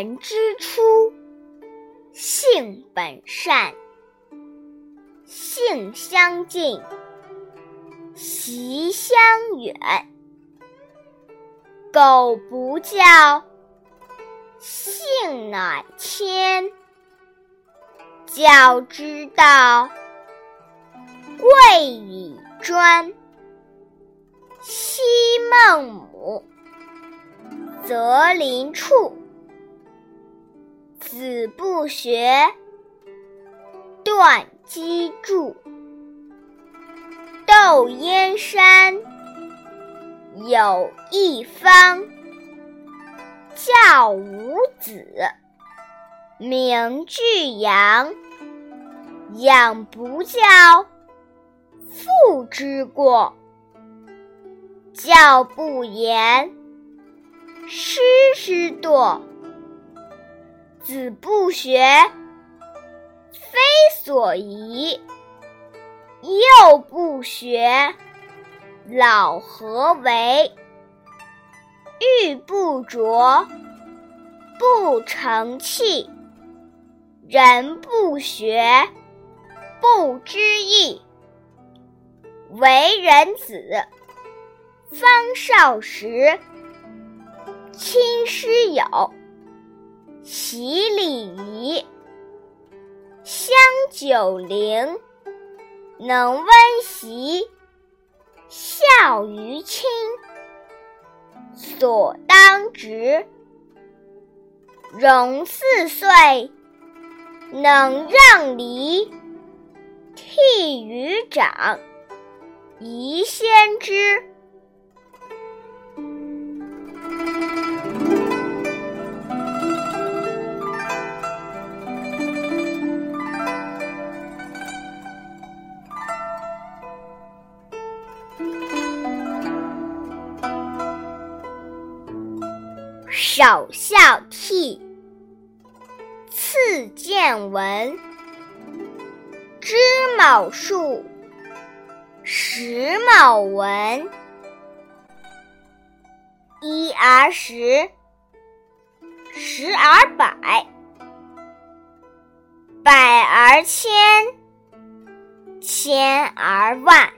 人之初，性本善，性相近，习相远。苟不教，性乃迁。教之道，贵以专。昔孟母，择邻处。子不学，断机杼。窦燕山，有一方。教五子，名俱扬。养不教，父之过；教不严，师之惰。子不学，非所宜；幼不学，老何为？玉不琢，不成器；人不学，不知义。为人子，方少时，亲师友。习礼仪，香九龄，能温席，孝于亲，所当执。融四岁，能让梨，悌于长，宜先知。首孝悌，次见闻。知某数，识某文。一而十，十而百，百而千，千而万。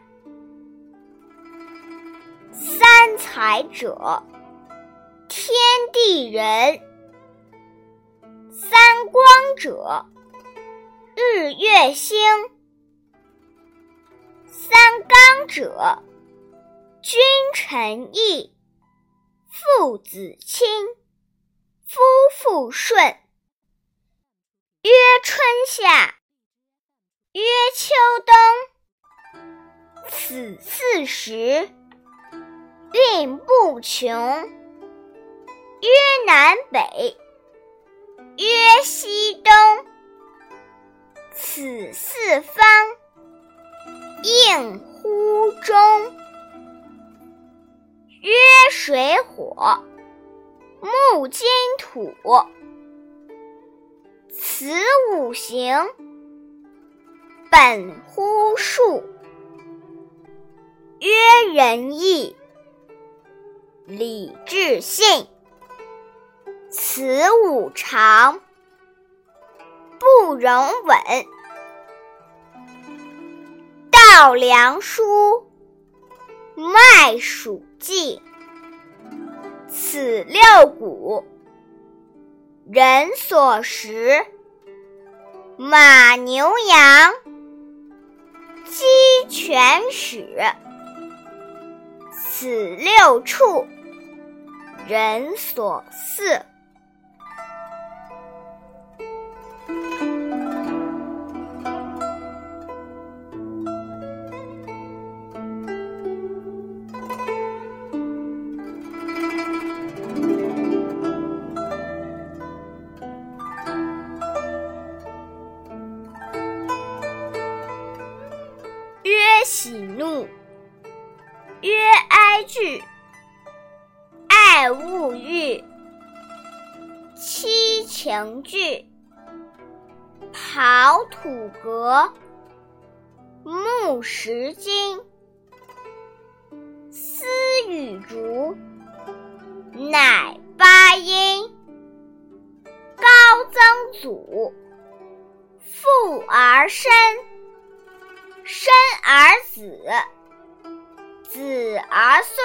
三才者。天地人，三光者，日月星；三纲者，君臣义，父子亲，夫妇顺。曰春夏，曰秋冬，此四时，运不穷。曰南北，曰西东，此四方，应乎中。曰水火，木金土，此五行，本乎数。曰仁义，礼智信。此五常，不容紊。稻粱菽，麦黍稷。此六谷，人所食。马牛羊，鸡犬豕。此六畜，人所饲。革，木石金，丝与竹，乃八音，高曾祖，父而身，身而子，子而孙，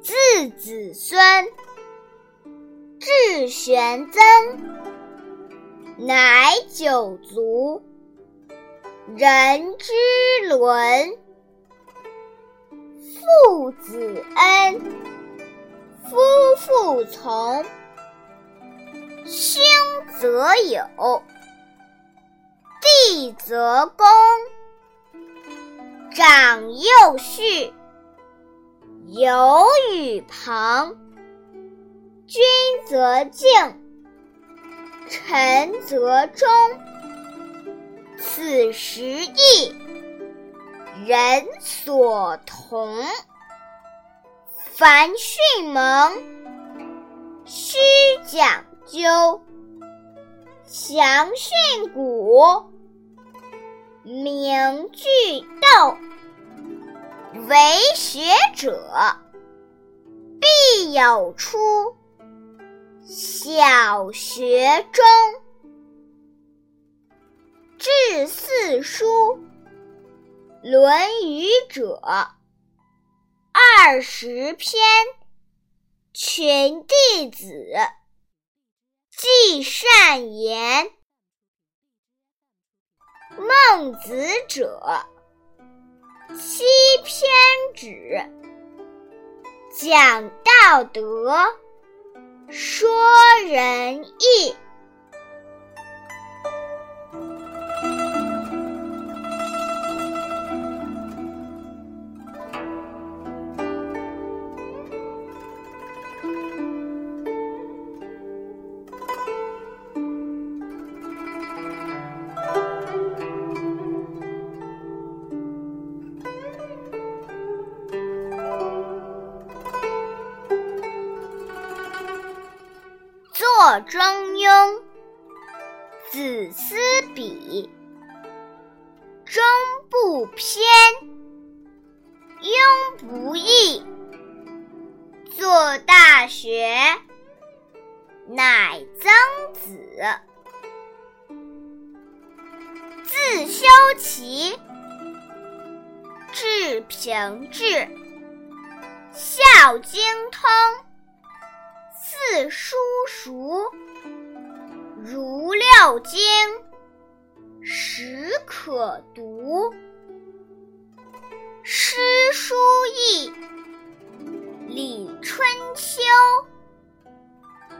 自子孙，至玄曾，乃九族，人之伦。父子恩，夫妇从，兄则友，弟则恭，长幼序，友与朋，君则敬，陈则忠。此时义。人所同，凡训蒙，须讲究。详训古，明句读。为学者，必有初。小学中，至四书。《论语》者，二十篇，群弟子，记善言；孟子者，七篇止，讲道德，说仁义。《中庸》子思笔，中不偏，庸不易。作大学，乃曾子。自修齐，至平治，孝经通。四书熟，如六经，始可读。诗书易，礼春秋，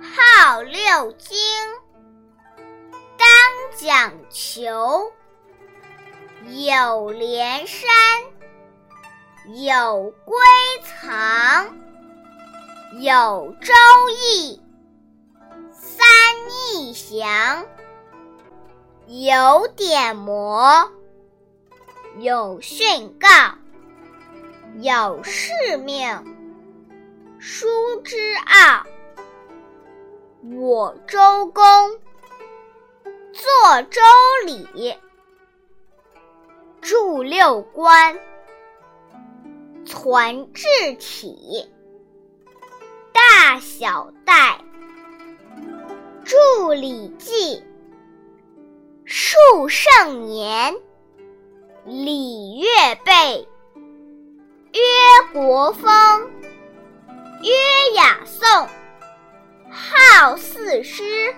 号六经，当讲求。有连山，有归藏。有周易，三易详，有典谟，有训告，有誓命，书之奥。我周公作周礼，著六官，传治体。大小戴，著《礼记》，述圣年，礼乐备，曰国风，曰雅颂，号四诗，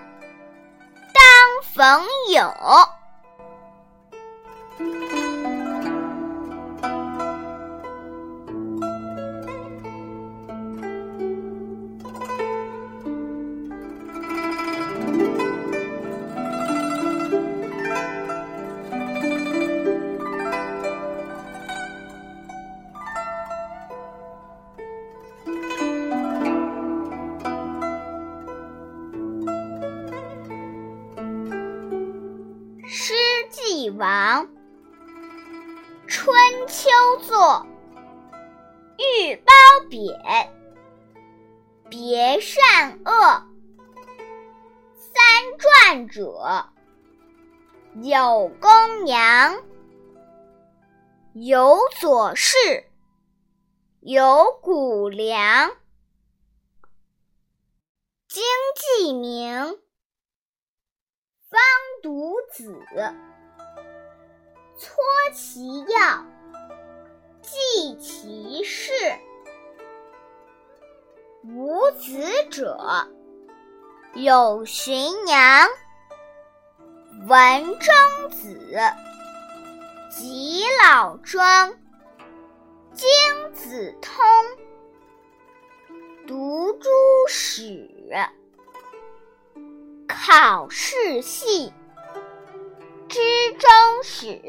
当冯有。秋作，欲褒贬，别善恶。三传者，有公羊，有左氏，有谷梁。经济名，方读子。搓其要，记其事。无子者，有荀扬、文中子、及老庄、经子通。读诸史，考世系，知终始。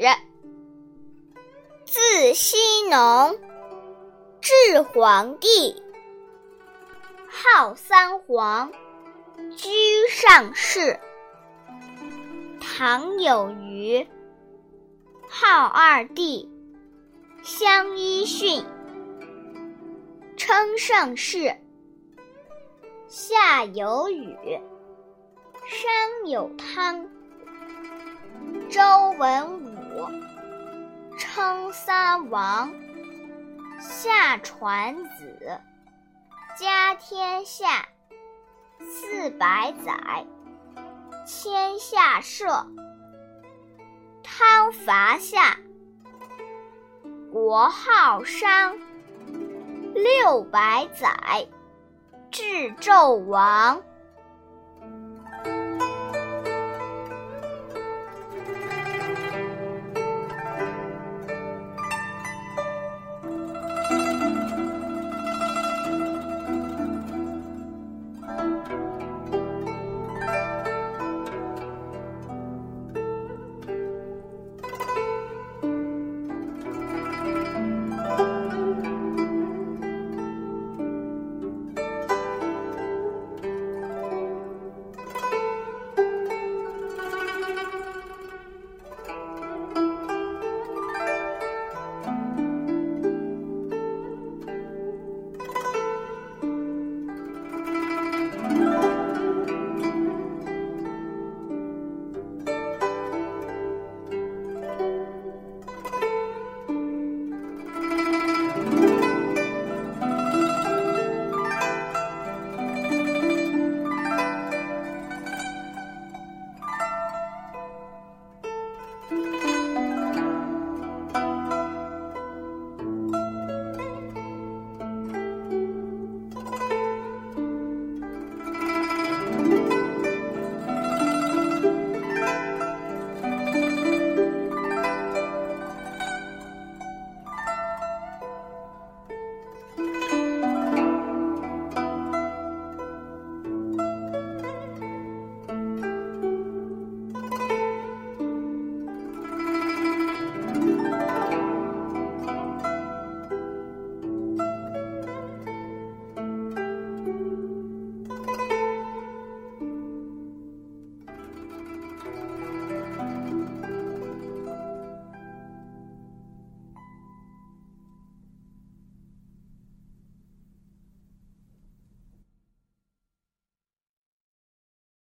自羲农至黄帝，号三皇，居上世。唐有虞，号二帝，相揖逊，称盛世。夏有禹，商有汤，周文武，称三王。夏传子，家天下，四百载，迁下社。汤伐夏，国号商，六百载。至纣王。